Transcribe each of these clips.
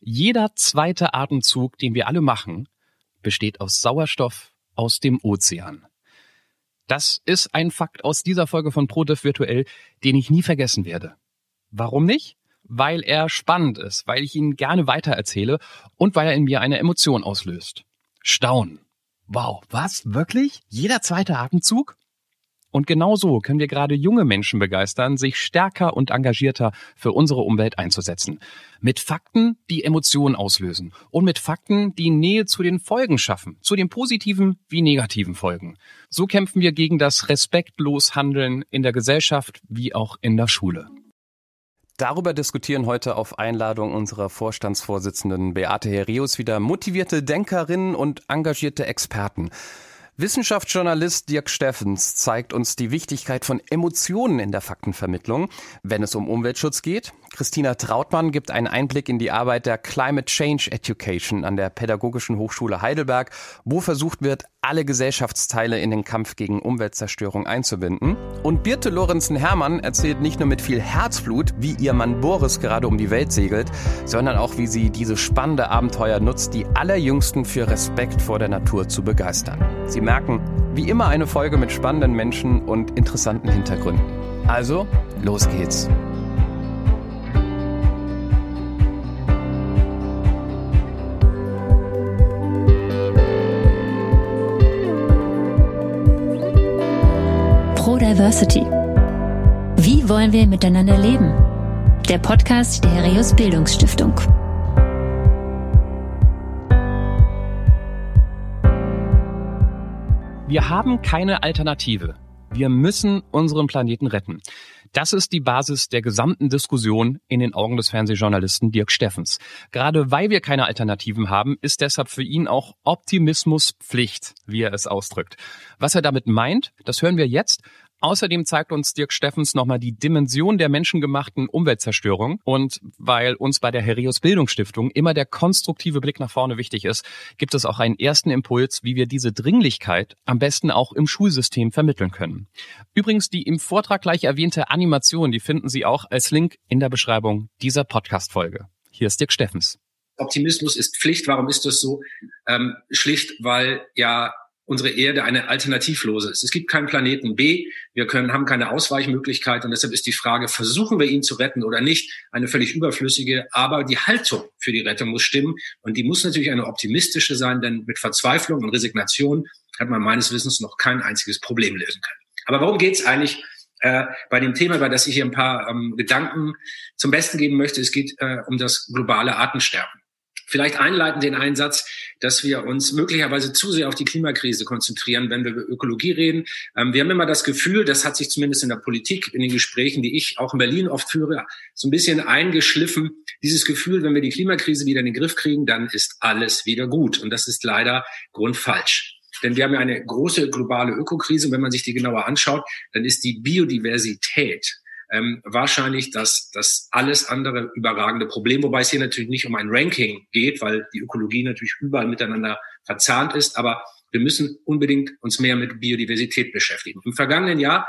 Jeder zweite Atemzug, den wir alle machen, besteht aus Sauerstoff aus dem Ozean. Das ist ein Fakt aus dieser Folge von ProDev Virtuell, den ich nie vergessen werde. Warum nicht? Weil er spannend ist, weil ich ihn gerne weitererzähle und weil er in mir eine Emotion auslöst. Staunen. Wow, was? Wirklich? Jeder zweite Atemzug? Und genauso können wir gerade junge Menschen begeistern, sich stärker und engagierter für unsere Umwelt einzusetzen. Mit Fakten, die Emotionen auslösen. Und mit Fakten, die Nähe zu den Folgen schaffen. Zu den positiven wie negativen Folgen. So kämpfen wir gegen das respektlos Handeln in der Gesellschaft wie auch in der Schule. Darüber diskutieren heute auf Einladung unserer Vorstandsvorsitzenden Beate Herius wieder motivierte Denkerinnen und engagierte Experten. Wissenschaftsjournalist Dirk Steffens zeigt uns die Wichtigkeit von Emotionen in der Faktenvermittlung, wenn es um Umweltschutz geht. Christina Trautmann gibt einen Einblick in die Arbeit der Climate Change Education an der Pädagogischen Hochschule Heidelberg, wo versucht wird, alle Gesellschaftsteile in den Kampf gegen Umweltzerstörung einzubinden. Und Birte Lorenzen-Hermann erzählt nicht nur mit viel Herzblut, wie ihr Mann Boris gerade um die Welt segelt, sondern auch, wie sie diese spannende Abenteuer nutzt, die Allerjüngsten für Respekt vor der Natur zu begeistern. Sie merken, wie immer eine Folge mit spannenden Menschen und interessanten Hintergründen. Also, los geht's. Diversity. Wie wollen wir miteinander leben? Der Podcast der Herius Bildungsstiftung. Wir haben keine Alternative. Wir müssen unseren Planeten retten. Das ist die Basis der gesamten Diskussion in den Augen des Fernsehjournalisten Dirk Steffens. Gerade weil wir keine Alternativen haben, ist deshalb für ihn auch Optimismus Pflicht, wie er es ausdrückt. Was er damit meint, das hören wir jetzt. Außerdem zeigt uns Dirk Steffens nochmal die Dimension der menschengemachten Umweltzerstörung. Und weil uns bei der Herios Bildungsstiftung immer der konstruktive Blick nach vorne wichtig ist, gibt es auch einen ersten Impuls, wie wir diese Dringlichkeit am besten auch im Schulsystem vermitteln können. Übrigens, die im Vortrag gleich erwähnte Animation, die finden Sie auch als Link in der Beschreibung dieser Podcast-Folge. Hier ist Dirk Steffens. Optimismus ist Pflicht. Warum ist das so? Ähm, schlicht, weil ja unsere Erde eine alternativlose ist. Es gibt keinen Planeten B, wir können, haben keine Ausweichmöglichkeit und deshalb ist die Frage, versuchen wir ihn zu retten oder nicht, eine völlig überflüssige, aber die Haltung für die Rettung muss stimmen und die muss natürlich eine optimistische sein, denn mit Verzweiflung und Resignation hat man meines Wissens noch kein einziges Problem lösen können. Aber worum geht es eigentlich äh, bei dem Thema, bei das ich hier ein paar ähm, Gedanken zum Besten geben möchte? Es geht äh, um das globale Artensterben. Vielleicht einleiten den Einsatz, dass wir uns möglicherweise zu sehr auf die Klimakrise konzentrieren, wenn wir über Ökologie reden. Ähm, wir haben immer das Gefühl, das hat sich zumindest in der Politik, in den Gesprächen, die ich auch in Berlin oft führe, so ein bisschen eingeschliffen. Dieses Gefühl, wenn wir die Klimakrise wieder in den Griff kriegen, dann ist alles wieder gut. Und das ist leider grundfalsch. Denn wir haben ja eine große globale Ökokrise. Wenn man sich die genauer anschaut, dann ist die Biodiversität ähm, wahrscheinlich das, das alles andere überragende Problem, wobei es hier natürlich nicht um ein Ranking geht, weil die Ökologie natürlich überall miteinander verzahnt ist, aber wir müssen unbedingt uns mehr mit Biodiversität beschäftigen. Im vergangenen Jahr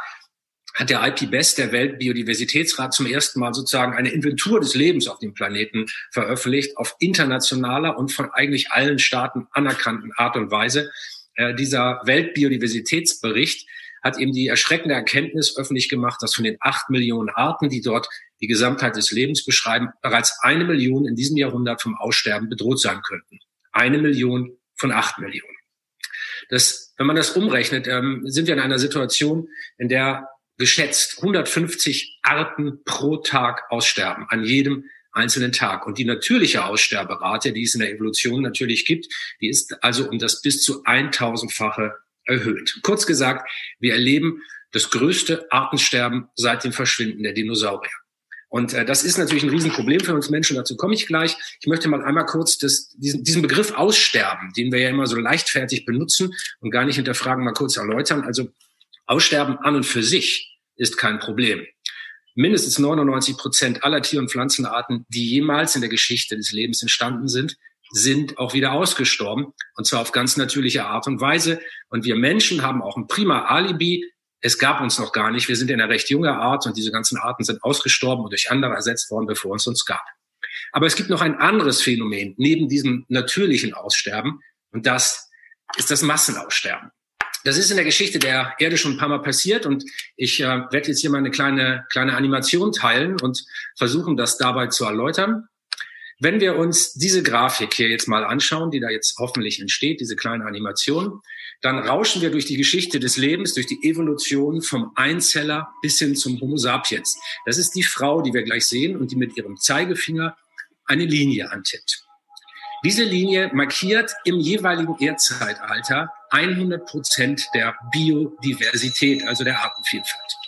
hat der IPBES, der Weltbiodiversitätsrat, zum ersten Mal sozusagen eine Inventur des Lebens auf dem Planeten veröffentlicht, auf internationaler und von eigentlich allen Staaten anerkannten Art und Weise. Äh, dieser Weltbiodiversitätsbericht hat eben die erschreckende Erkenntnis öffentlich gemacht, dass von den acht Millionen Arten, die dort die Gesamtheit des Lebens beschreiben, bereits eine Million in diesem Jahrhundert vom Aussterben bedroht sein könnten. Eine Million von acht Millionen. Das, wenn man das umrechnet, ähm, sind wir in einer Situation, in der geschätzt 150 Arten pro Tag aussterben, an jedem einzelnen Tag. Und die natürliche Aussterberate, die es in der Evolution natürlich gibt, die ist also um das bis zu 1000-fache erhöht. Kurz gesagt, wir erleben das größte Artensterben seit dem Verschwinden der Dinosaurier. Und äh, das ist natürlich ein Riesenproblem für uns Menschen, dazu komme ich gleich. Ich möchte mal einmal kurz das, diesen, diesen Begriff Aussterben, den wir ja immer so leichtfertig benutzen und gar nicht hinterfragen, mal kurz erläutern. Also Aussterben an und für sich ist kein Problem. Mindestens 99 Prozent aller Tier- und Pflanzenarten, die jemals in der Geschichte des Lebens entstanden sind, sind auch wieder ausgestorben und zwar auf ganz natürliche Art und Weise. Und wir Menschen haben auch ein prima Alibi. Es gab uns noch gar nicht. Wir sind in einer recht junger Art und diese ganzen Arten sind ausgestorben und durch andere ersetzt worden, bevor es uns gab. Aber es gibt noch ein anderes Phänomen neben diesem natürlichen Aussterben und das ist das Massenaussterben. Das ist in der Geschichte der Erde schon ein paar Mal passiert und ich äh, werde jetzt hier mal eine kleine, kleine Animation teilen und versuchen, das dabei zu erläutern. Wenn wir uns diese Grafik hier jetzt mal anschauen, die da jetzt hoffentlich entsteht, diese kleine Animation, dann rauschen wir durch die Geschichte des Lebens, durch die Evolution vom Einzeller bis hin zum Homo sapiens. Das ist die Frau, die wir gleich sehen und die mit ihrem Zeigefinger eine Linie antippt. Diese Linie markiert im jeweiligen Erdzeitalter 100 Prozent der Biodiversität, also der Artenvielfalt.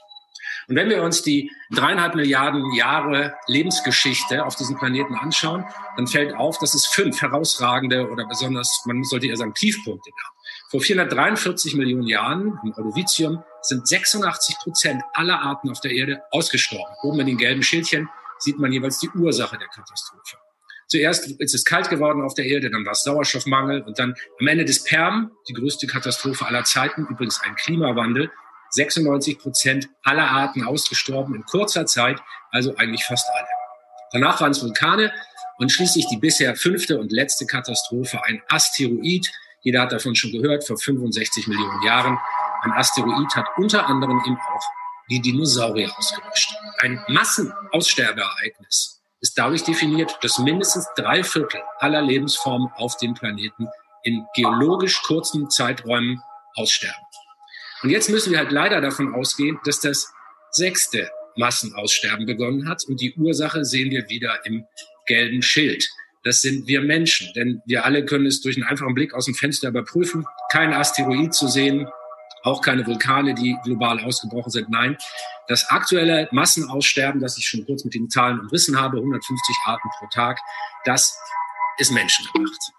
Und wenn wir uns die dreieinhalb Milliarden Jahre Lebensgeschichte auf diesem Planeten anschauen, dann fällt auf, dass es fünf herausragende oder besonders, man sollte eher sagen, Tiefpunkte gab. Vor 443 Millionen Jahren im Ordovicium sind 86 Prozent aller Arten auf der Erde ausgestorben. Oben in den gelben Schildchen sieht man jeweils die Ursache der Katastrophe. Zuerst ist es kalt geworden auf der Erde, dann war es Sauerstoffmangel und dann am Ende des Perm, die größte Katastrophe aller Zeiten, übrigens ein Klimawandel, 96 Prozent aller Arten ausgestorben in kurzer Zeit, also eigentlich fast alle. Danach waren es Vulkane und schließlich die bisher fünfte und letzte Katastrophe, ein Asteroid. Jeder hat davon schon gehört, vor 65 Millionen Jahren. Ein Asteroid hat unter anderem eben auch die Dinosaurier ausgelöscht. Ein Massenaussterbeereignis ist dadurch definiert, dass mindestens drei Viertel aller Lebensformen auf dem Planeten in geologisch kurzen Zeiträumen aussterben. Und jetzt müssen wir halt leider davon ausgehen, dass das sechste Massenaussterben begonnen hat. Und die Ursache sehen wir wieder im gelben Schild. Das sind wir Menschen, denn wir alle können es durch einen einfachen Blick aus dem Fenster überprüfen. Kein Asteroid zu sehen, auch keine Vulkane, die global ausgebrochen sind. Nein, das aktuelle Massenaussterben, das ich schon kurz mit den Zahlen umrissen habe, 150 Arten pro Tag, das ist menschengemacht.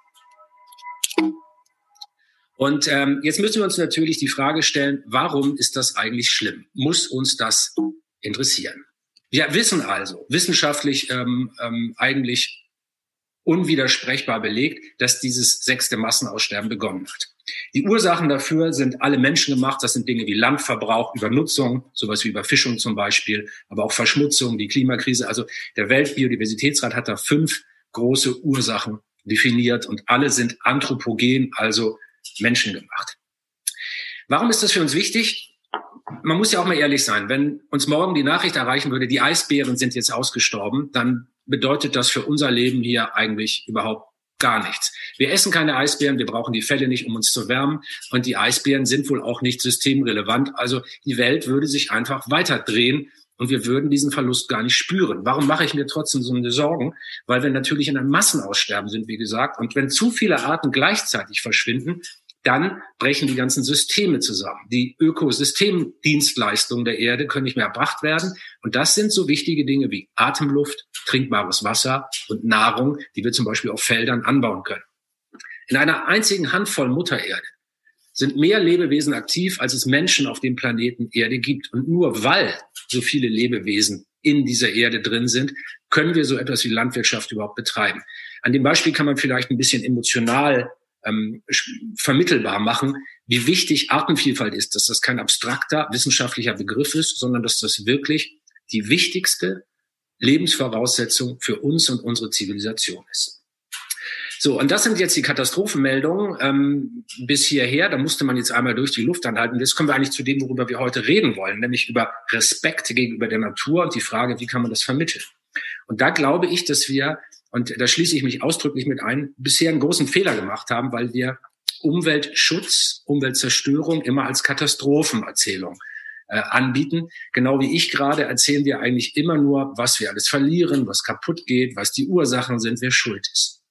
Und ähm, jetzt müssen wir uns natürlich die Frage stellen, warum ist das eigentlich schlimm? Muss uns das interessieren? Wir wissen also, wissenschaftlich ähm, ähm, eigentlich unwidersprechbar belegt, dass dieses sechste Massenaussterben begonnen hat. Die Ursachen dafür sind alle Menschen gemacht. Das sind Dinge wie Landverbrauch, Übernutzung, sowas wie Überfischung zum Beispiel, aber auch Verschmutzung, die Klimakrise. Also der Weltbiodiversitätsrat hat da fünf große Ursachen definiert und alle sind anthropogen, also menschengemacht. Warum ist das für uns wichtig? Man muss ja auch mal ehrlich sein. Wenn uns morgen die Nachricht erreichen würde, die Eisbären sind jetzt ausgestorben, dann bedeutet das für unser Leben hier eigentlich überhaupt gar nichts. Wir essen keine Eisbären, wir brauchen die Fälle nicht, um uns zu wärmen. Und die Eisbären sind wohl auch nicht systemrelevant. Also die Welt würde sich einfach weiter drehen und wir würden diesen Verlust gar nicht spüren. Warum mache ich mir trotzdem so eine Sorgen? Weil wir natürlich in einem Massenaussterben sind, wie gesagt. Und wenn zu viele Arten gleichzeitig verschwinden, dann brechen die ganzen Systeme zusammen. Die Ökosystemdienstleistungen der Erde können nicht mehr erbracht werden. Und das sind so wichtige Dinge wie Atemluft, trinkbares Wasser und Nahrung, die wir zum Beispiel auf Feldern anbauen können. In einer einzigen Handvoll Muttererde sind mehr Lebewesen aktiv, als es Menschen auf dem Planeten Erde gibt. Und nur weil so viele Lebewesen in dieser Erde drin sind, können wir so etwas wie Landwirtschaft überhaupt betreiben. An dem Beispiel kann man vielleicht ein bisschen emotional ähm, vermittelbar machen, wie wichtig Artenvielfalt ist, dass das kein abstrakter wissenschaftlicher Begriff ist, sondern dass das wirklich die wichtigste Lebensvoraussetzung für uns und unsere Zivilisation ist. So, und das sind jetzt die Katastrophenmeldungen ähm, bis hierher. Da musste man jetzt einmal durch die Luft anhalten. Jetzt kommen wir eigentlich zu dem, worüber wir heute reden wollen, nämlich über Respekt gegenüber der Natur und die Frage, wie kann man das vermitteln. Und da glaube ich, dass wir und da schließe ich mich ausdrücklich mit ein, bisher einen großen Fehler gemacht haben, weil wir Umweltschutz, Umweltzerstörung immer als Katastrophenerzählung äh, anbieten. Genau wie ich gerade erzählen wir eigentlich immer nur, was wir alles verlieren, was kaputt geht, was die Ursachen sind, wer schuld ist.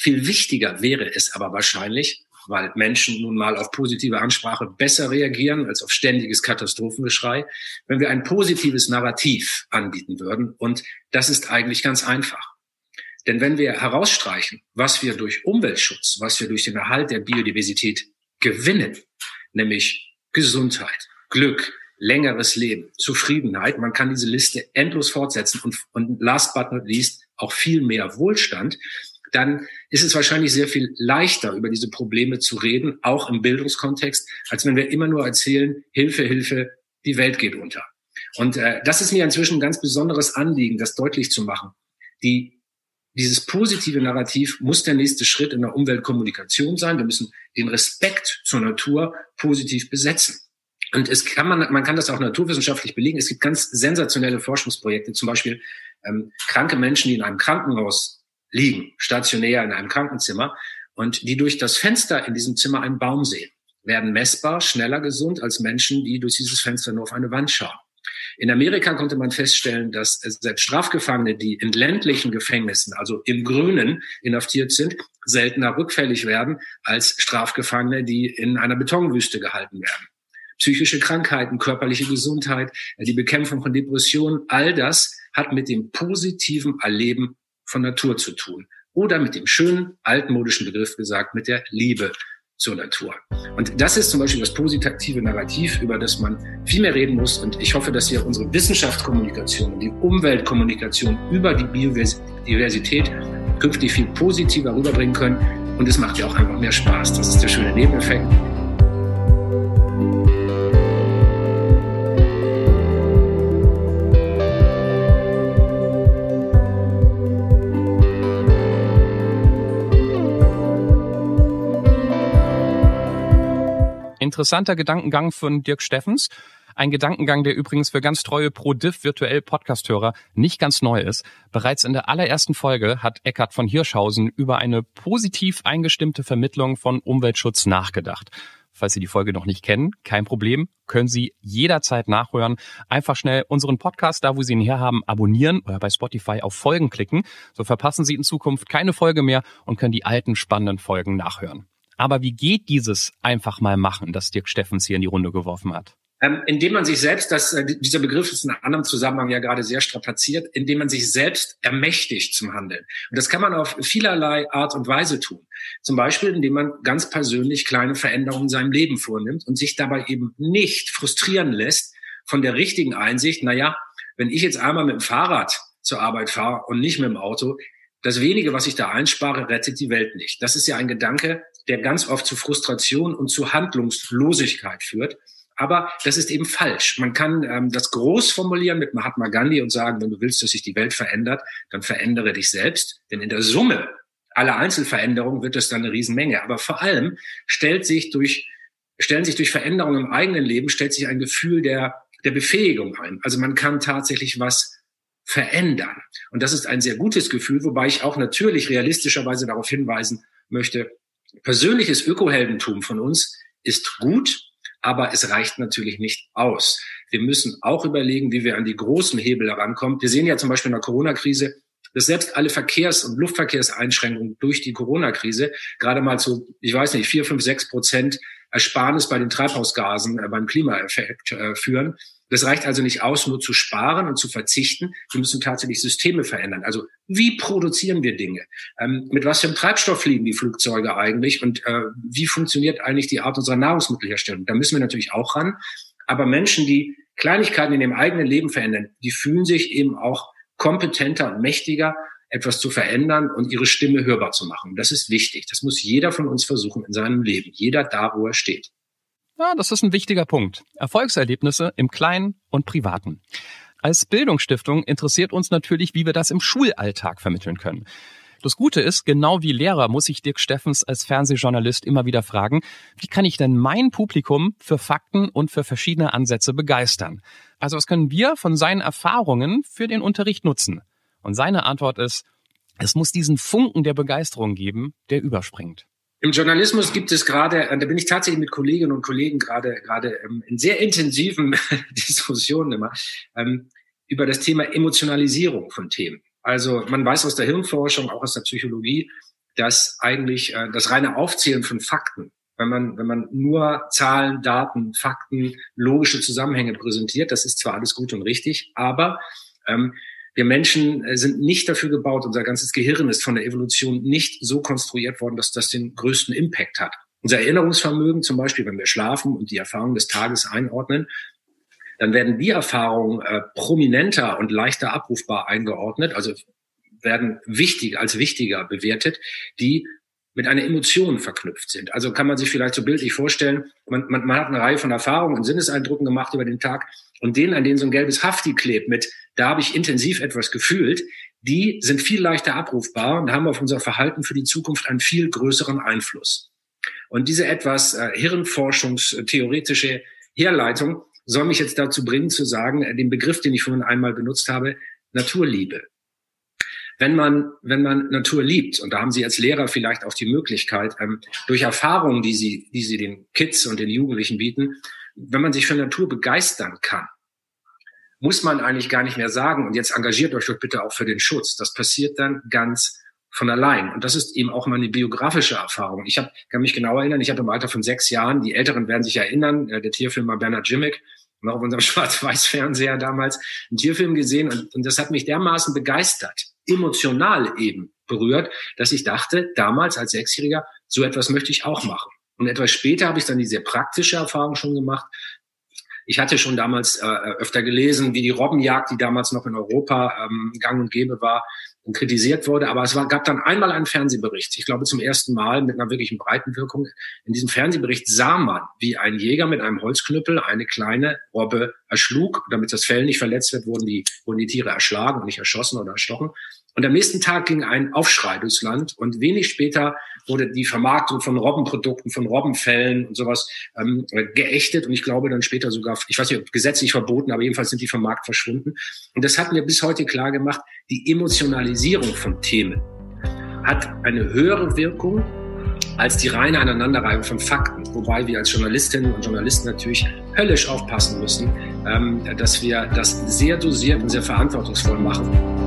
Viel wichtiger wäre es aber wahrscheinlich, weil Menschen nun mal auf positive Ansprache besser reagieren als auf ständiges Katastrophengeschrei, wenn wir ein positives Narrativ anbieten würden. Und das ist eigentlich ganz einfach. Denn wenn wir herausstreichen, was wir durch Umweltschutz, was wir durch den Erhalt der Biodiversität gewinnen, nämlich Gesundheit, Glück, längeres Leben, Zufriedenheit, man kann diese Liste endlos fortsetzen und, und last but not least auch viel mehr Wohlstand, dann ist es wahrscheinlich sehr viel leichter, über diese Probleme zu reden, auch im Bildungskontext, als wenn wir immer nur erzählen, Hilfe, Hilfe, die Welt geht unter. Und äh, das ist mir inzwischen ein ganz besonderes Anliegen, das deutlich zu machen. Die dieses positive Narrativ muss der nächste Schritt in der Umweltkommunikation sein. Wir müssen den Respekt zur Natur positiv besetzen. Und es kann man, man kann das auch naturwissenschaftlich belegen. Es gibt ganz sensationelle Forschungsprojekte, zum Beispiel ähm, kranke Menschen, die in einem Krankenhaus liegen, stationär in einem Krankenzimmer, und die durch das Fenster in diesem Zimmer einen Baum sehen, werden messbar schneller gesund als Menschen, die durch dieses Fenster nur auf eine Wand schauen. In Amerika konnte man feststellen, dass selbst Strafgefangene, die in ländlichen Gefängnissen, also im Grünen inhaftiert sind, seltener rückfällig werden als Strafgefangene, die in einer Betonwüste gehalten werden. Psychische Krankheiten, körperliche Gesundheit, die Bekämpfung von Depressionen, all das hat mit dem positiven Erleben von Natur zu tun. Oder mit dem schönen altmodischen Begriff gesagt, mit der Liebe zur Natur. Und das ist zum Beispiel das positive Narrativ, über das man viel mehr reden muss. Und ich hoffe, dass wir unsere Wissenschaftskommunikation und die Umweltkommunikation über die Biodiversität künftig viel positiver rüberbringen können. Und es macht ja auch einfach mehr Spaß. Das ist der schöne Nebeneffekt. Interessanter Gedankengang von Dirk Steffens. Ein Gedankengang, der übrigens für ganz treue Pro-Diff virtuell Podcast-Hörer nicht ganz neu ist. Bereits in der allerersten Folge hat Eckhard von Hirschhausen über eine positiv eingestimmte Vermittlung von Umweltschutz nachgedacht. Falls Sie die Folge noch nicht kennen, kein Problem, können Sie jederzeit nachhören. Einfach schnell unseren Podcast, da wo Sie ihn herhaben, abonnieren oder bei Spotify auf Folgen klicken. So verpassen Sie in Zukunft keine Folge mehr und können die alten spannenden Folgen nachhören. Aber wie geht dieses einfach mal machen, das Dirk Steffens hier in die Runde geworfen hat? Ähm, indem man sich selbst, das, äh, dieser Begriff ist in einem anderen Zusammenhang ja gerade sehr strapaziert, indem man sich selbst ermächtigt zum Handeln. Und das kann man auf vielerlei Art und Weise tun. Zum Beispiel, indem man ganz persönlich kleine Veränderungen in seinem Leben vornimmt und sich dabei eben nicht frustrieren lässt von der richtigen Einsicht, na ja, wenn ich jetzt einmal mit dem Fahrrad zur Arbeit fahre und nicht mit dem Auto, das wenige, was ich da einspare, rettet die Welt nicht. Das ist ja ein Gedanke, der ganz oft zu Frustration und zu Handlungslosigkeit führt. Aber das ist eben falsch. Man kann ähm, das groß formulieren mit Mahatma Gandhi und sagen, wenn du willst, dass sich die Welt verändert, dann verändere dich selbst. Denn in der Summe aller Einzelveränderungen wird es dann eine Riesenmenge. Aber vor allem stellt sich durch, stellen sich durch Veränderungen im eigenen Leben, stellt sich ein Gefühl der, der Befähigung ein. Also man kann tatsächlich was verändern. Und das ist ein sehr gutes Gefühl, wobei ich auch natürlich realistischerweise darauf hinweisen möchte, persönliches Ökoheldentum von uns ist gut, aber es reicht natürlich nicht aus. Wir müssen auch überlegen, wie wir an die großen Hebel herankommen. Wir sehen ja zum Beispiel in der Corona-Krise, dass selbst alle Verkehrs- und Luftverkehrseinschränkungen durch die Corona-Krise gerade mal zu, ich weiß nicht, vier, fünf, sechs Prozent Ersparnis bei den Treibhausgasen, äh, beim Klimaeffekt äh, führen. Das reicht also nicht aus, nur zu sparen und zu verzichten. Wir müssen tatsächlich Systeme verändern. Also wie produzieren wir Dinge? Ähm, mit was für einem Treibstoff fliegen die Flugzeuge eigentlich? Und äh, wie funktioniert eigentlich die Art unserer Nahrungsmittelherstellung? Da müssen wir natürlich auch ran. Aber Menschen, die Kleinigkeiten in ihrem eigenen Leben verändern, die fühlen sich eben auch kompetenter und mächtiger, etwas zu verändern und ihre Stimme hörbar zu machen. Das ist wichtig. Das muss jeder von uns versuchen in seinem Leben. Jeder da, wo er steht. Ja, das ist ein wichtiger Punkt. Erfolgserlebnisse im Kleinen und Privaten. Als Bildungsstiftung interessiert uns natürlich, wie wir das im Schulalltag vermitteln können. Das Gute ist, genau wie Lehrer muss ich Dirk Steffens als Fernsehjournalist immer wieder fragen, wie kann ich denn mein Publikum für Fakten und für verschiedene Ansätze begeistern? Also was können wir von seinen Erfahrungen für den Unterricht nutzen? Und seine Antwort ist, es muss diesen Funken der Begeisterung geben, der überspringt. Im Journalismus gibt es gerade, äh, da bin ich tatsächlich mit Kolleginnen und Kollegen gerade gerade ähm, in sehr intensiven Diskussionen immer ähm, über das Thema Emotionalisierung von Themen. Also man weiß aus der Hirnforschung, auch aus der Psychologie, dass eigentlich äh, das reine Aufzählen von Fakten, wenn man wenn man nur Zahlen, Daten, Fakten, logische Zusammenhänge präsentiert, das ist zwar alles gut und richtig, aber ähm, wir Menschen äh, sind nicht dafür gebaut, unser ganzes Gehirn ist von der Evolution nicht so konstruiert worden, dass das den größten Impact hat. Unser Erinnerungsvermögen, zum Beispiel, wenn wir schlafen und die Erfahrungen des Tages einordnen, dann werden die Erfahrungen äh, prominenter und leichter abrufbar eingeordnet, also werden wichtig als wichtiger bewertet, die mit einer Emotion verknüpft sind. Also kann man sich vielleicht so bildlich vorstellen, man, man, man hat eine Reihe von Erfahrungen und Sinneseindrücken gemacht über den Tag und denen, an denen so ein gelbes Hafti klebt mit, da habe ich intensiv etwas gefühlt, die sind viel leichter abrufbar und haben auf unser Verhalten für die Zukunft einen viel größeren Einfluss. Und diese etwas äh, hirnforschungstheoretische Herleitung soll mich jetzt dazu bringen zu sagen, äh, den Begriff, den ich vorhin einmal benutzt habe, Naturliebe. Wenn man, wenn man Natur liebt, und da haben Sie als Lehrer vielleicht auch die Möglichkeit, ähm, durch Erfahrungen, die Sie, die Sie den Kids und den Jugendlichen bieten, wenn man sich für Natur begeistern kann, muss man eigentlich gar nicht mehr sagen, und jetzt engagiert euch doch bitte auch für den Schutz. Das passiert dann ganz von allein. Und das ist eben auch meine biografische Erfahrung. Ich hab, kann mich genau erinnern, ich habe im Alter von sechs Jahren, die Älteren werden sich erinnern, äh, der Tierfilmer Bernhard Jimmick, noch auf unserem Schwarz-Weiß-Fernseher damals, einen Tierfilm gesehen und, und das hat mich dermaßen begeistert, emotional eben berührt, dass ich dachte, damals als Sechsjähriger, so etwas möchte ich auch machen. Und etwas später habe ich dann die sehr praktische Erfahrung schon gemacht. Ich hatte schon damals äh, öfter gelesen, wie die Robbenjagd, die damals noch in Europa ähm, gang und gäbe war, und kritisiert wurde. Aber es war, gab dann einmal einen Fernsehbericht, ich glaube zum ersten Mal mit einer wirklichen breiten Wirkung. In diesem Fernsehbericht sah man, wie ein Jäger mit einem Holzknüppel eine kleine Robbe erschlug. Damit das Fell nicht verletzt wird, wurden die, wurden die Tiere erschlagen und nicht erschossen oder erstochen. Und am nächsten Tag ging ein Aufschrei durchs Land und wenig später wurde die Vermarktung von Robbenprodukten, von Robbenfällen und sowas ähm, geächtet und ich glaube dann später sogar, ich weiß nicht, gesetzlich verboten, aber jedenfalls sind die vom Markt verschwunden. Und das hat mir bis heute klar gemacht, die Emotionalisierung von Themen hat eine höhere Wirkung als die reine Aneinanderreihung von Fakten. Wobei wir als Journalistinnen und Journalisten natürlich höllisch aufpassen müssen, ähm, dass wir das sehr dosiert und sehr verantwortungsvoll machen.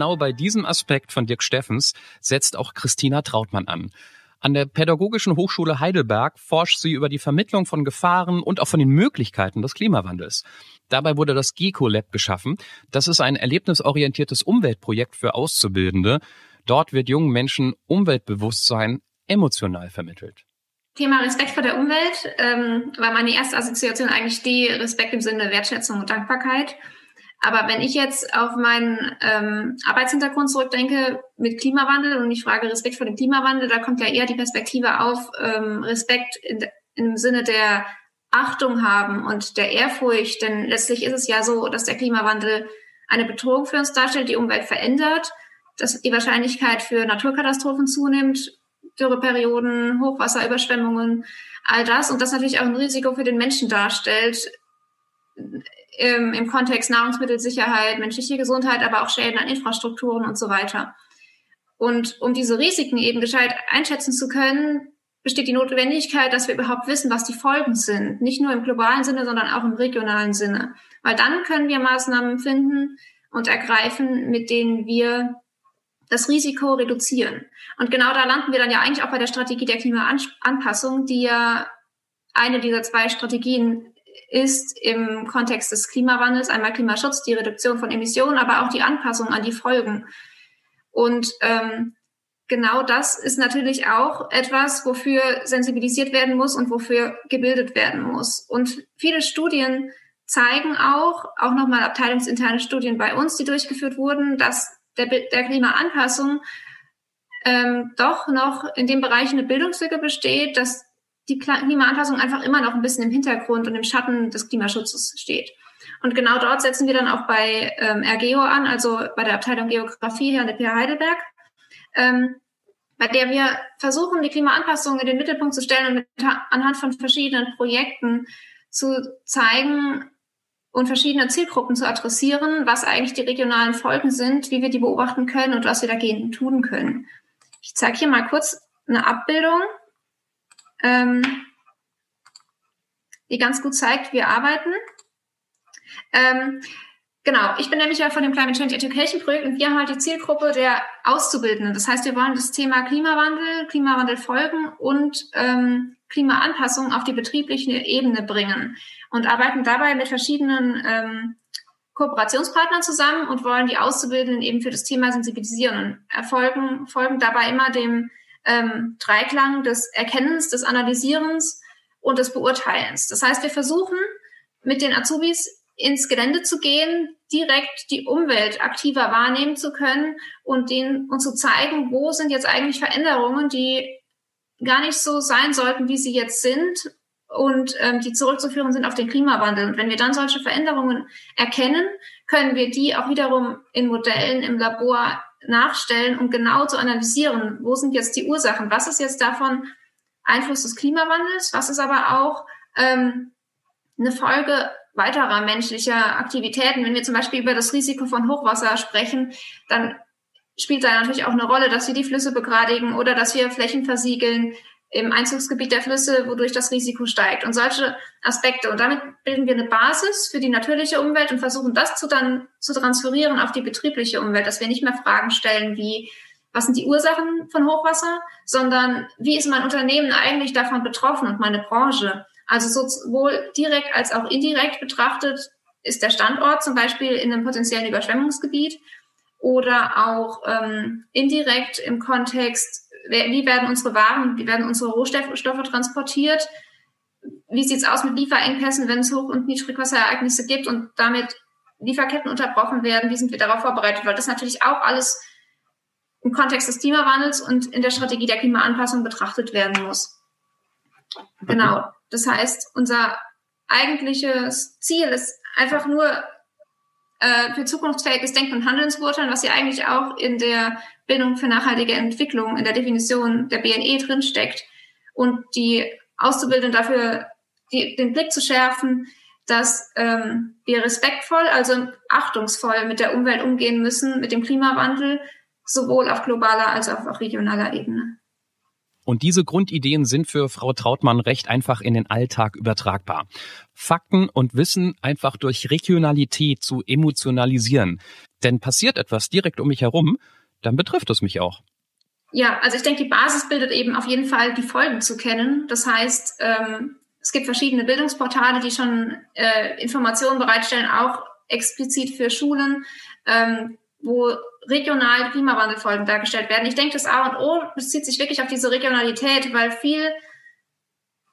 Genau bei diesem Aspekt von Dirk Steffens setzt auch Christina Trautmann an. An der Pädagogischen Hochschule Heidelberg forscht sie über die Vermittlung von Gefahren und auch von den Möglichkeiten des Klimawandels. Dabei wurde das GECO Lab geschaffen. Das ist ein erlebnisorientiertes Umweltprojekt für Auszubildende. Dort wird jungen Menschen Umweltbewusstsein emotional vermittelt. Thema Respekt vor der Umwelt ähm, war meine erste Assoziation eigentlich die Respekt im Sinne Wertschätzung und Dankbarkeit. Aber wenn ich jetzt auf meinen ähm, Arbeitshintergrund zurückdenke mit Klimawandel und ich frage Respekt vor dem Klimawandel, da kommt ja eher die Perspektive auf, ähm, Respekt in, im Sinne der Achtung haben und der Ehrfurcht. Denn letztlich ist es ja so, dass der Klimawandel eine Bedrohung für uns darstellt, die Umwelt verändert, dass die Wahrscheinlichkeit für Naturkatastrophen zunimmt, Dürreperioden, Hochwasserüberschwemmungen, all das und das natürlich auch ein Risiko für den Menschen darstellt, im, im Kontext Nahrungsmittelsicherheit, menschliche Gesundheit, aber auch Schäden an Infrastrukturen und so weiter. Und um diese Risiken eben gescheit einschätzen zu können, besteht die Notwendigkeit, dass wir überhaupt wissen, was die Folgen sind. Nicht nur im globalen Sinne, sondern auch im regionalen Sinne. Weil dann können wir Maßnahmen finden und ergreifen, mit denen wir das Risiko reduzieren. Und genau da landen wir dann ja eigentlich auch bei der Strategie der Klimaanpassung, die ja eine dieser zwei Strategien ist im Kontext des Klimawandels einmal Klimaschutz, die Reduktion von Emissionen, aber auch die Anpassung an die Folgen. Und ähm, genau das ist natürlich auch etwas, wofür sensibilisiert werden muss und wofür gebildet werden muss. Und viele Studien zeigen auch, auch nochmal abteilungsinterne Studien bei uns, die durchgeführt wurden, dass der, der Klimaanpassung ähm, doch noch in dem Bereich eine Bildungslücke besteht, dass die Klimaanpassung einfach immer noch ein bisschen im Hintergrund und im Schatten des Klimaschutzes steht. Und genau dort setzen wir dann auch bei ähm, RGEO an, also bei der Abteilung Geografie hier an der PH Heidelberg, ähm, bei der wir versuchen, die Klimaanpassung in den Mittelpunkt zu stellen und mit, anhand von verschiedenen Projekten zu zeigen und verschiedene Zielgruppen zu adressieren, was eigentlich die regionalen Folgen sind, wie wir die beobachten können und was wir dagegen tun können. Ich zeige hier mal kurz eine Abbildung ähm, die ganz gut zeigt, wir arbeiten. Ähm, genau, ich bin nämlich ja von dem Climate Change Education Projekt und wir haben halt die Zielgruppe der Auszubildenden. Das heißt, wir wollen das Thema Klimawandel, Klimawandelfolgen und ähm, Klimaanpassung auf die betriebliche Ebene bringen und arbeiten dabei mit verschiedenen ähm, Kooperationspartnern zusammen und wollen die Auszubildenden eben für das Thema sensibilisieren und erfolgen, folgen dabei immer dem ähm, Dreiklang des Erkennens, des Analysierens und des Beurteilens. Das heißt, wir versuchen mit den Azubis ins Gelände zu gehen, direkt die Umwelt aktiver wahrnehmen zu können und denen und zu zeigen, wo sind jetzt eigentlich Veränderungen, die gar nicht so sein sollten, wie sie jetzt sind und ähm, die zurückzuführen sind auf den Klimawandel. Und wenn wir dann solche Veränderungen erkennen, können wir die auch wiederum in Modellen im Labor nachstellen und genau zu analysieren, wo sind jetzt die Ursachen, was ist jetzt davon Einfluss des Klimawandels, was ist aber auch ähm, eine Folge weiterer menschlicher Aktivitäten. Wenn wir zum Beispiel über das Risiko von Hochwasser sprechen, dann spielt da natürlich auch eine Rolle, dass wir die Flüsse begradigen oder dass wir Flächen versiegeln im Einzugsgebiet der Flüsse, wodurch das Risiko steigt und solche Aspekte. Und damit bilden wir eine Basis für die natürliche Umwelt und versuchen das zu dann zu transferieren auf die betriebliche Umwelt, dass wir nicht mehr Fragen stellen wie, was sind die Ursachen von Hochwasser, sondern wie ist mein Unternehmen eigentlich davon betroffen und meine Branche? Also sowohl direkt als auch indirekt betrachtet ist der Standort zum Beispiel in einem potenziellen Überschwemmungsgebiet oder auch ähm, indirekt im Kontext, wie werden unsere Waren, wie werden unsere Rohstoffe transportiert, wie sieht's aus mit Lieferengpässen, wenn es Hoch- und Niedrigwasserereignisse gibt und damit Lieferketten unterbrochen werden, wie sind wir darauf vorbereitet, weil das natürlich auch alles im Kontext des Klimawandels und in der Strategie der Klimaanpassung betrachtet werden muss. Genau. Das heißt, unser eigentliches Ziel ist einfach nur äh, für zukunftsfähiges Denken und Handeln zu beurteilen, was ja eigentlich auch in der Bildung für nachhaltige Entwicklung in der Definition der BNE drinsteckt und die Auszubildenden dafür die, den Blick zu schärfen, dass ähm, wir respektvoll, also achtungsvoll mit der Umwelt umgehen müssen, mit dem Klimawandel, sowohl auf globaler als auch auf regionaler Ebene. Und diese Grundideen sind für Frau Trautmann recht einfach in den Alltag übertragbar. Fakten und Wissen einfach durch Regionalität zu emotionalisieren. Denn passiert etwas direkt um mich herum, dann betrifft es mich auch. Ja, also ich denke, die Basis bildet eben auf jeden Fall die Folgen zu kennen. Das heißt, ähm, es gibt verschiedene Bildungsportale, die schon äh, Informationen bereitstellen, auch explizit für Schulen, ähm, wo regional Klimawandelfolgen dargestellt werden. Ich denke, das A und O bezieht sich wirklich auf diese Regionalität, weil viel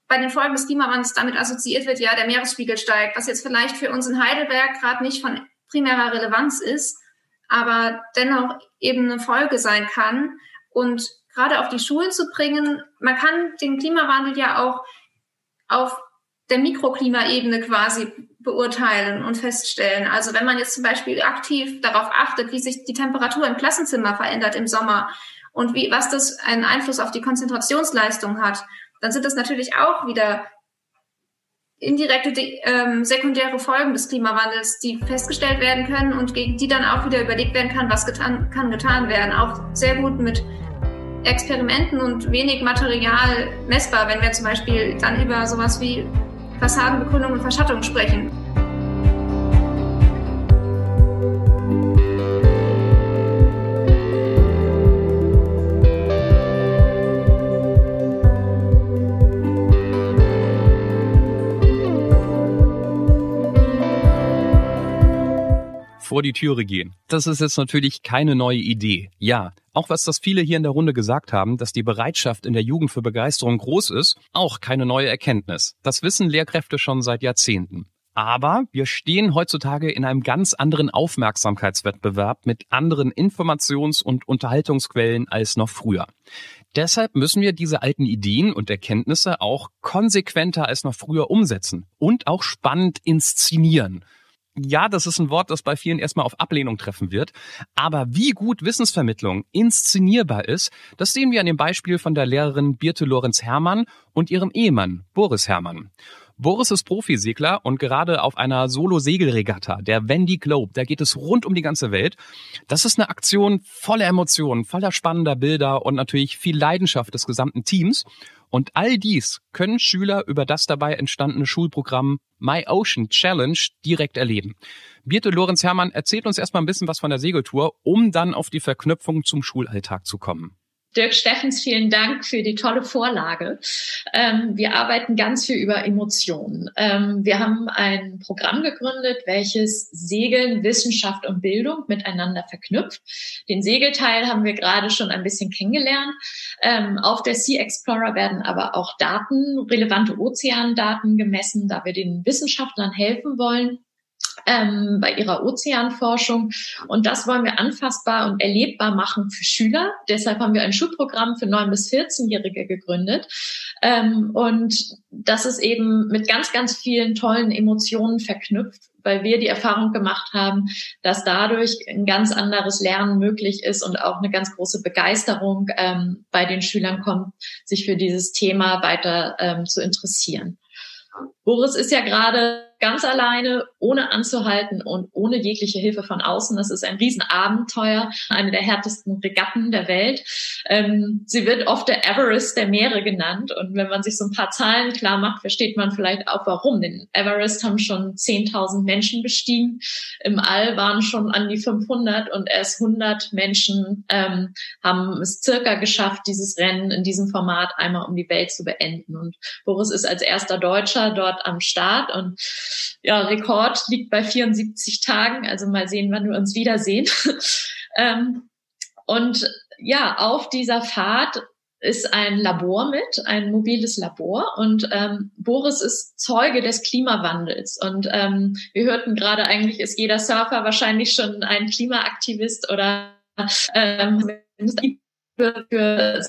bei den Folgen des Klimawandels damit assoziiert wird, ja, der Meeresspiegel steigt, was jetzt vielleicht für uns in Heidelberg gerade nicht von primärer Relevanz ist, aber dennoch eben eine Folge sein kann. Und gerade auf die Schulen zu bringen, man kann den Klimawandel ja auch auf der Mikroklimaebene quasi beurteilen und feststellen. Also wenn man jetzt zum Beispiel aktiv darauf achtet, wie sich die Temperatur im Klassenzimmer verändert im Sommer und wie, was das einen Einfluss auf die Konzentrationsleistung hat, dann sind das natürlich auch wieder indirekte ähm, sekundäre Folgen des Klimawandels, die festgestellt werden können und gegen die dann auch wieder überlegt werden kann, was getan, kann getan werden. Auch sehr gut mit Experimenten und wenig Material messbar, wenn wir zum Beispiel dann über sowas wie Fassadenbegrünung und Verschattung sprechen. Vor die Türe gehen. Das ist jetzt natürlich keine neue Idee. Ja, auch was das viele hier in der Runde gesagt haben, dass die Bereitschaft in der Jugend für Begeisterung groß ist, auch keine neue Erkenntnis. Das wissen Lehrkräfte schon seit Jahrzehnten. Aber wir stehen heutzutage in einem ganz anderen Aufmerksamkeitswettbewerb mit anderen Informations- und Unterhaltungsquellen als noch früher. Deshalb müssen wir diese alten Ideen und Erkenntnisse auch konsequenter als noch früher umsetzen und auch spannend inszenieren ja, das ist ein Wort, das bei vielen erstmal auf Ablehnung treffen wird. Aber wie gut Wissensvermittlung inszenierbar ist, das sehen wir an dem Beispiel von der Lehrerin Birte Lorenz Hermann und ihrem Ehemann Boris Hermann. Boris ist Profisegler und gerade auf einer Solo-Segelregatta, der Wendy Globe, da geht es rund um die ganze Welt. Das ist eine Aktion voller Emotionen, voller spannender Bilder und natürlich viel Leidenschaft des gesamten Teams. Und all dies können Schüler über das dabei entstandene Schulprogramm My Ocean Challenge direkt erleben. Birte Lorenz Hermann erzählt uns erstmal ein bisschen was von der Segeltour, um dann auf die Verknüpfung zum Schulalltag zu kommen. Dirk Steffens, vielen Dank für die tolle Vorlage. Ähm, wir arbeiten ganz viel über Emotionen. Ähm, wir haben ein Programm gegründet, welches Segeln, Wissenschaft und Bildung miteinander verknüpft. Den Segelteil haben wir gerade schon ein bisschen kennengelernt. Ähm, auf der Sea Explorer werden aber auch Daten, relevante Ozeandaten gemessen, da wir den Wissenschaftlern helfen wollen, ähm, bei ihrer Ozeanforschung. Und das wollen wir anfassbar und erlebbar machen für Schüler. Deshalb haben wir ein Schulprogramm für 9- bis 14-Jährige gegründet. Ähm, und das ist eben mit ganz, ganz vielen tollen Emotionen verknüpft, weil wir die Erfahrung gemacht haben, dass dadurch ein ganz anderes Lernen möglich ist und auch eine ganz große Begeisterung ähm, bei den Schülern kommt, sich für dieses Thema weiter ähm, zu interessieren. Boris ist ja gerade ganz alleine, ohne anzuhalten und ohne jegliche Hilfe von außen. Das ist ein Riesenabenteuer, eine der härtesten Regatten der Welt. Ähm, sie wird oft der Everest der Meere genannt. Und wenn man sich so ein paar Zahlen klar macht, versteht man vielleicht auch warum. Den Everest haben schon 10.000 Menschen bestiegen. Im All waren schon an die 500 und erst 100 Menschen ähm, haben es circa geschafft, dieses Rennen in diesem Format einmal um die Welt zu beenden. Und Boris ist als erster Deutscher dort am Start und ja, Rekord liegt bei 74 Tagen. Also mal sehen, wann wir uns wiedersehen. ähm, und ja, auf dieser Fahrt ist ein Labor mit, ein mobiles Labor. Und ähm, Boris ist Zeuge des Klimawandels. Und ähm, wir hörten gerade, eigentlich ist jeder Surfer wahrscheinlich schon ein Klimaaktivist oder ähm, für.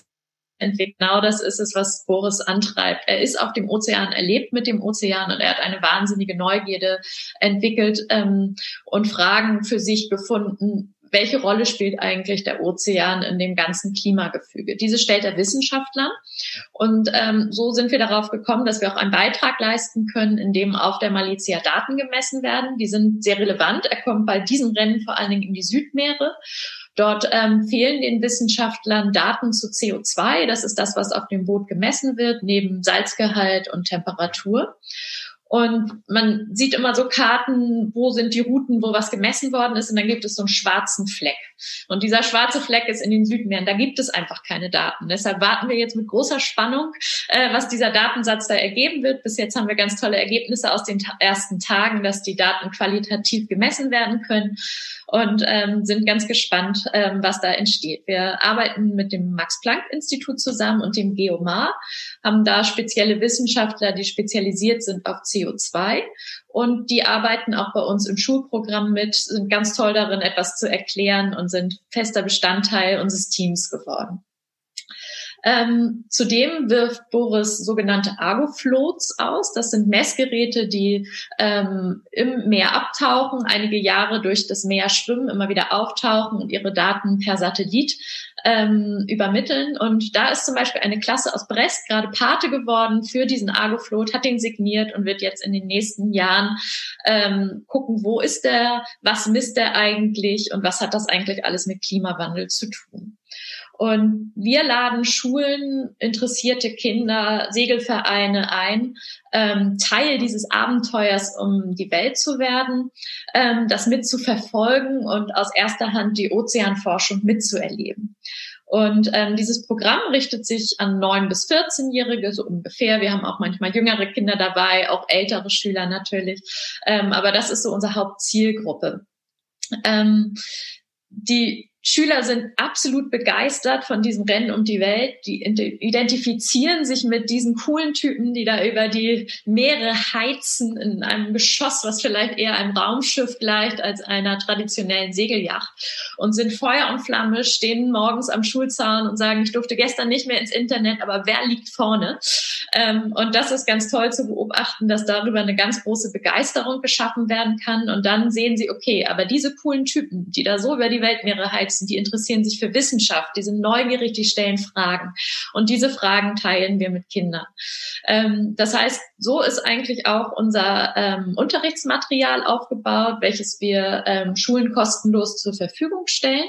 Genau das ist es, was Boris antreibt. Er ist auf dem Ozean, er lebt mit dem Ozean und er hat eine wahnsinnige Neugierde entwickelt ähm, und Fragen für sich gefunden. Welche Rolle spielt eigentlich der Ozean in dem ganzen Klimagefüge? Diese stellt er Wissenschaftlern. Und ähm, so sind wir darauf gekommen, dass wir auch einen Beitrag leisten können, in dem auf der Malizia Daten gemessen werden. Die sind sehr relevant. Er kommt bei diesen Rennen vor allen Dingen in die Südmeere. Dort ähm, fehlen den Wissenschaftlern Daten zu CO2. Das ist das, was auf dem Boot gemessen wird, neben Salzgehalt und Temperatur. Und man sieht immer so Karten, wo sind die Routen, wo was gemessen worden ist. Und dann gibt es so einen schwarzen Fleck. Und dieser schwarze Fleck ist in den Südmeeren. Da gibt es einfach keine Daten. Deshalb warten wir jetzt mit großer Spannung, äh, was dieser Datensatz da ergeben wird. Bis jetzt haben wir ganz tolle Ergebnisse aus den ta ersten Tagen, dass die Daten qualitativ gemessen werden können und ähm, sind ganz gespannt, ähm, was da entsteht. Wir arbeiten mit dem Max-Planck-Institut zusammen und dem Geomar, haben da spezielle Wissenschaftler, die spezialisiert sind auf CO2 und die arbeiten auch bei uns im Schulprogramm mit, sind ganz toll darin, etwas zu erklären und sind fester Bestandteil unseres Teams geworden. Ähm, zudem wirft Boris sogenannte Argo-Floats aus. Das sind Messgeräte, die ähm, im Meer abtauchen, einige Jahre durch das Meer schwimmen, immer wieder auftauchen und ihre Daten per Satellit ähm, übermitteln. Und da ist zum Beispiel eine Klasse aus Brest gerade Pate geworden für diesen Argo-Float, hat den signiert und wird jetzt in den nächsten Jahren ähm, gucken, wo ist der, was misst der eigentlich und was hat das eigentlich alles mit Klimawandel zu tun. Und wir laden Schulen, interessierte Kinder, Segelvereine ein, ähm, Teil dieses Abenteuers, um die Welt zu werden, ähm, das mitzuverfolgen und aus erster Hand die Ozeanforschung mitzuerleben. Und ähm, dieses Programm richtet sich an neun bis 14-Jährige, so ungefähr. Wir haben auch manchmal jüngere Kinder dabei, auch ältere Schüler natürlich. Ähm, aber das ist so unsere Hauptzielgruppe. Ähm, die Schüler sind absolut begeistert von diesem Rennen um die Welt. Die identifizieren sich mit diesen coolen Typen, die da über die Meere heizen in einem Geschoss, was vielleicht eher einem Raumschiff gleicht als einer traditionellen Segelyacht und sind Feuer und Flamme, stehen morgens am Schulzaun und sagen, ich durfte gestern nicht mehr ins Internet, aber wer liegt vorne? Ähm, und das ist ganz toll zu beobachten, dass darüber eine ganz große Begeisterung geschaffen werden kann. Und dann sehen sie, okay, aber diese coolen Typen, die da so über die Weltmeere heizen, Journalisten, die interessieren sich für Wissenschaft, die sind neugierig, die stellen Fragen. Und diese Fragen teilen wir mit Kindern. Ähm, das heißt, so ist eigentlich auch unser ähm, Unterrichtsmaterial aufgebaut, welches wir ähm, Schulen kostenlos zur Verfügung stellen.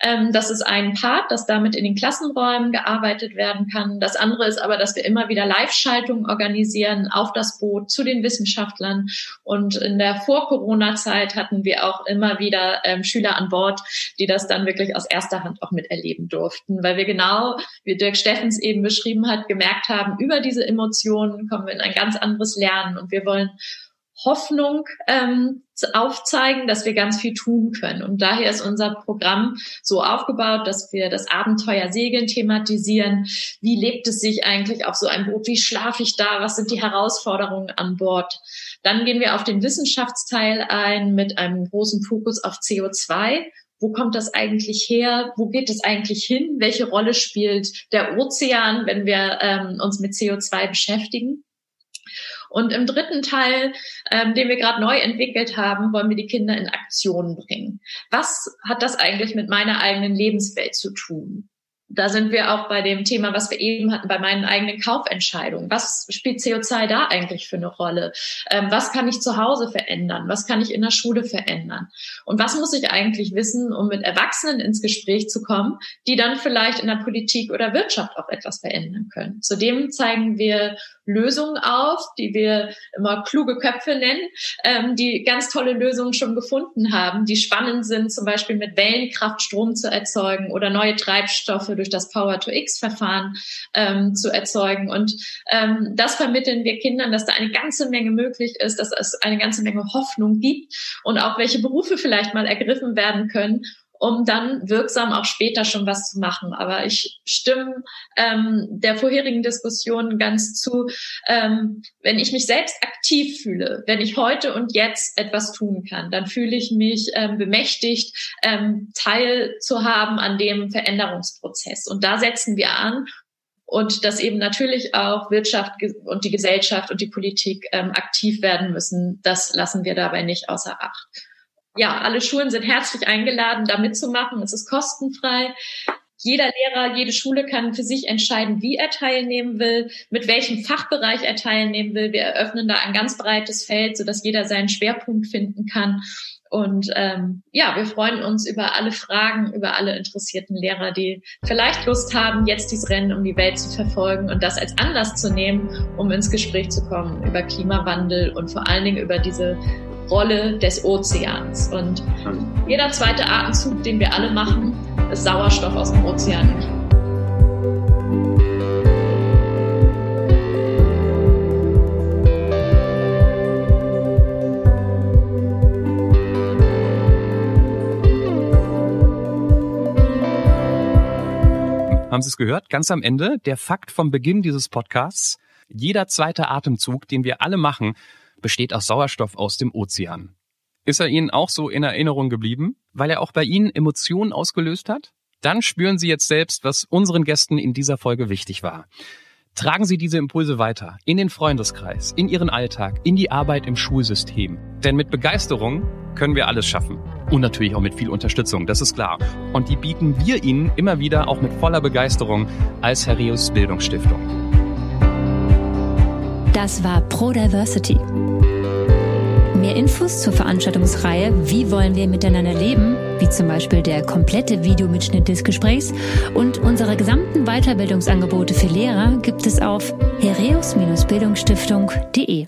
Ähm, das ist ein Part, dass damit in den Klassenräumen gearbeitet werden kann. Das andere ist aber, dass wir immer wieder Live-Schaltungen organisieren auf das Boot zu den Wissenschaftlern. Und in der Vor-Corona-Zeit hatten wir auch immer wieder ähm, Schüler an Bord, die das dann wirklich aus erster Hand auch miterleben durften, weil wir genau, wie Dirk Steffens eben beschrieben hat, gemerkt haben, über diese Emotionen kommen wir in ein ganz anderes Lernen und wir wollen Hoffnung ähm, aufzeigen, dass wir ganz viel tun können. Und daher ist unser Programm so aufgebaut, dass wir das Abenteuer Segeln thematisieren. Wie lebt es sich eigentlich auf so einem Boot? Wie schlafe ich da? Was sind die Herausforderungen an Bord? Dann gehen wir auf den Wissenschaftsteil ein mit einem großen Fokus auf CO2 wo kommt das eigentlich her? Wo geht es eigentlich hin? Welche Rolle spielt der Ozean, wenn wir ähm, uns mit CO2 beschäftigen? Und im dritten Teil, ähm, den wir gerade neu entwickelt haben, wollen wir die Kinder in Aktion bringen. Was hat das eigentlich mit meiner eigenen Lebenswelt zu tun? Da sind wir auch bei dem Thema, was wir eben hatten, bei meinen eigenen Kaufentscheidungen. Was spielt CO2 da eigentlich für eine Rolle? Ähm, was kann ich zu Hause verändern? Was kann ich in der Schule verändern? Und was muss ich eigentlich wissen, um mit Erwachsenen ins Gespräch zu kommen, die dann vielleicht in der Politik oder Wirtschaft auch etwas verändern können? Zudem zeigen wir Lösungen auf, die wir immer kluge Köpfe nennen, ähm, die ganz tolle Lösungen schon gefunden haben, die spannend sind, zum Beispiel mit Wellenkraft Strom zu erzeugen oder neue Treibstoffe durch das Power-to-X-Verfahren ähm, zu erzeugen. Und ähm, das vermitteln wir Kindern, dass da eine ganze Menge möglich ist, dass es eine ganze Menge Hoffnung gibt und auch welche Berufe vielleicht mal ergriffen werden können um dann wirksam auch später schon was zu machen. Aber ich stimme ähm, der vorherigen Diskussion ganz zu, ähm, wenn ich mich selbst aktiv fühle, wenn ich heute und jetzt etwas tun kann, dann fühle ich mich ähm, bemächtigt, ähm, Teil zu haben an dem Veränderungsprozess. Und da setzen wir an und dass eben natürlich auch Wirtschaft und die Gesellschaft und die Politik ähm, aktiv werden müssen, das lassen wir dabei nicht außer Acht ja, alle Schulen sind herzlich eingeladen, da mitzumachen. Es ist kostenfrei. Jeder Lehrer, jede Schule kann für sich entscheiden, wie er teilnehmen will, mit welchem Fachbereich er teilnehmen will. Wir eröffnen da ein ganz breites Feld, sodass jeder seinen Schwerpunkt finden kann. Und ähm, ja, wir freuen uns über alle Fragen, über alle interessierten Lehrer, die vielleicht Lust haben, jetzt dieses Rennen um die Welt zu verfolgen und das als Anlass zu nehmen, um ins Gespräch zu kommen über Klimawandel und vor allen Dingen über diese Rolle des Ozeans. Und jeder zweite Atemzug, den wir alle machen, ist Sauerstoff aus dem Ozean. Haben Sie es gehört? Ganz am Ende der Fakt vom Beginn dieses Podcasts. Jeder zweite Atemzug, den wir alle machen, besteht aus Sauerstoff aus dem Ozean. Ist er Ihnen auch so in Erinnerung geblieben, weil er auch bei Ihnen Emotionen ausgelöst hat? Dann spüren Sie jetzt selbst, was unseren Gästen in dieser Folge wichtig war. Tragen Sie diese Impulse weiter in den Freundeskreis, in Ihren Alltag, in die Arbeit im Schulsystem. Denn mit Begeisterung können wir alles schaffen. Und natürlich auch mit viel Unterstützung, das ist klar. Und die bieten wir Ihnen immer wieder auch mit voller Begeisterung als Herreus Bildungsstiftung. Das war Pro Diversity. Mehr Infos zur Veranstaltungsreihe Wie wollen wir miteinander leben, wie zum Beispiel der komplette Videomitschnitt des Gesprächs und unsere gesamten Weiterbildungsangebote für Lehrer gibt es auf hereus-bildungsstiftung.de.